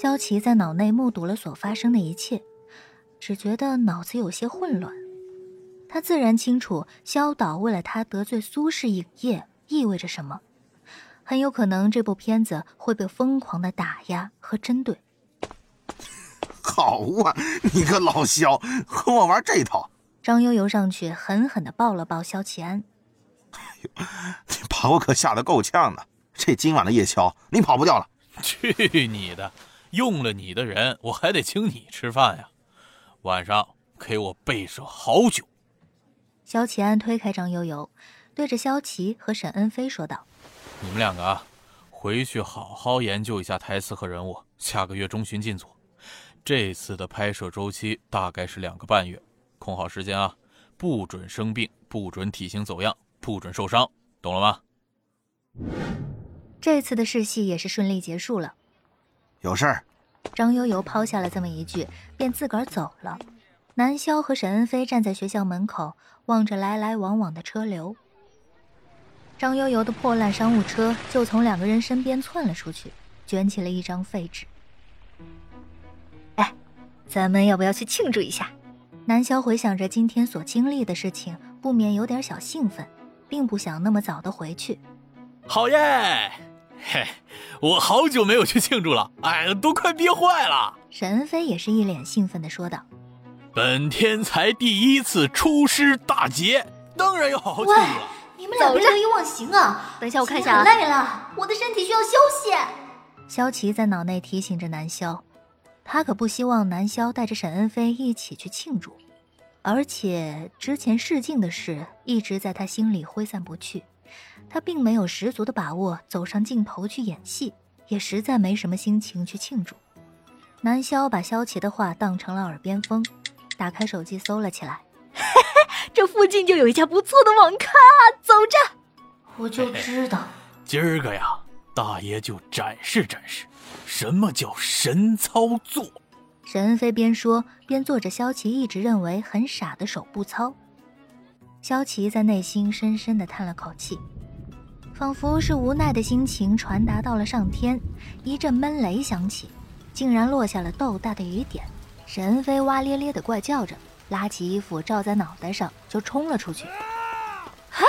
萧琪在脑内目睹了所发生的一切，只觉得脑子有些混乱。他自然清楚萧导为了他得罪苏氏影业意味着什么，很有可能这部片子会被疯狂的打压和针对。好啊，你个老萧，和我玩这套！张悠悠上去狠狠的抱了抱萧齐安。哎呦，你把我可吓得够呛的。这今晚的夜宵，你跑不掉了。去你的！用了你的人，我还得请你吃饭呀。晚上给我备上好酒。萧齐安推开张悠悠，对着萧琪和沈恩飞说道：“你们两个啊，回去好好研究一下台词和人物，下个月中旬进组。这次的拍摄周期大概是两个半月，控好时间啊，不准生病，不准体型走样，不准受伤，懂了吗？”这次的试戏也是顺利结束了。有事儿，张悠悠抛下了这么一句，便自个儿走了。南萧和沈恩飞站在学校门口，望着来来往往的车流。张悠悠的破烂商务车就从两个人身边窜了出去，卷起了一张废纸。哎，咱们要不要去庆祝一下？南萧回想着今天所经历的事情，不免有点小兴奋，并不想那么早的回去。好耶！嘿，我好久没有去庆祝了，哎，都快憋坏了。沈恩飞也是一脸兴奋的说道：“本天才第一次出师大捷，当然要好好庆祝了。”你们俩别得意忘形啊！等一下我看一下啊。累了，我的身体需要休息。萧琪在脑内提醒着南萧，他可不希望南萧带着沈恩飞一起去庆祝，而且之前试镜的事一直在他心里挥散不去。他并没有十足的把握走上镜头去演戏，也实在没什么心情去庆祝。南萧把萧琪的话当成了耳边风，打开手机搜了起来。这附近就有一家不错的网咖，走着。我就知道，今儿个呀，大爷就展示展示，什么叫神操作。沈恩飞边说边做着萧琪一直认为很傻的手部操。萧琪在内心深深的叹了口气。仿佛是无奈的心情传达到了上天，一阵闷雷响起，竟然落下了豆大的雨点。沈飞哇咧咧的怪叫着，拉起衣服罩在脑袋上就冲了出去。啊！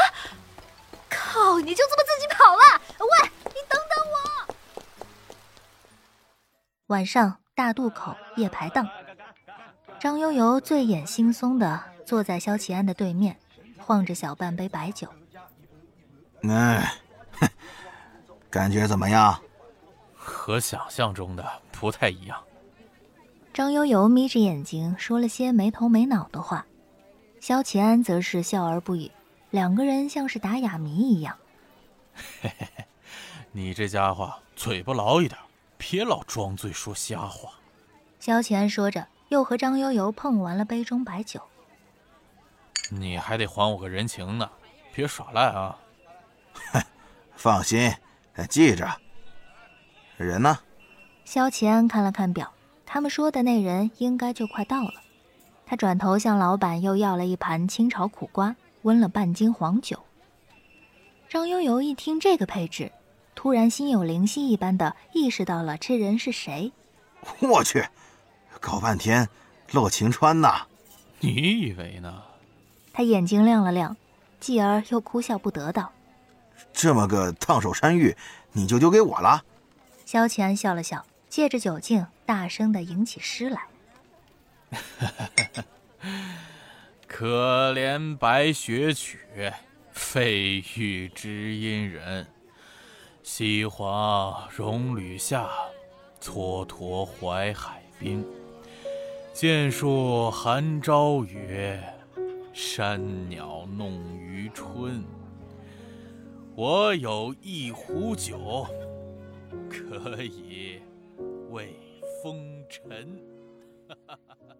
靠！你就这么自己跑了？喂，你等等我！晚上大渡口夜排档，张悠悠醉眼惺忪的坐在萧齐安的对面，晃着小半杯白酒。嗯，感觉怎么样？和想象中的不太一样。张悠悠眯着眼睛说了些没头没脑的话，萧齐安则是笑而不语，两个人像是打哑谜一样。嘿嘿嘿，你这家伙嘴巴牢一点，别老装醉说瞎话。萧齐安说着，又和张悠悠碰完了杯中白酒。你还得还我个人情呢，别耍赖啊！哼，放心，记着。人呢？萧齐安看了看表，他们说的那人应该就快到了。他转头向老板又要了一盘清炒苦瓜，温了半斤黄酒。张悠悠一听这个配置，突然心有灵犀一般的意识到了这人是谁。我去，搞半天，洛晴川呐！你以为呢？他眼睛亮了亮，继而又哭笑不得道。这么个烫手山芋，你就丢给我了？萧乾笑了笑，借着酒劲，大声的吟起诗来。可怜白雪曲，飞玉知音人。西华戎履下，蹉跎淮海滨。剑树寒朝雨，山鸟弄余春。我有一壶酒，可以慰风尘。哈哈哈哈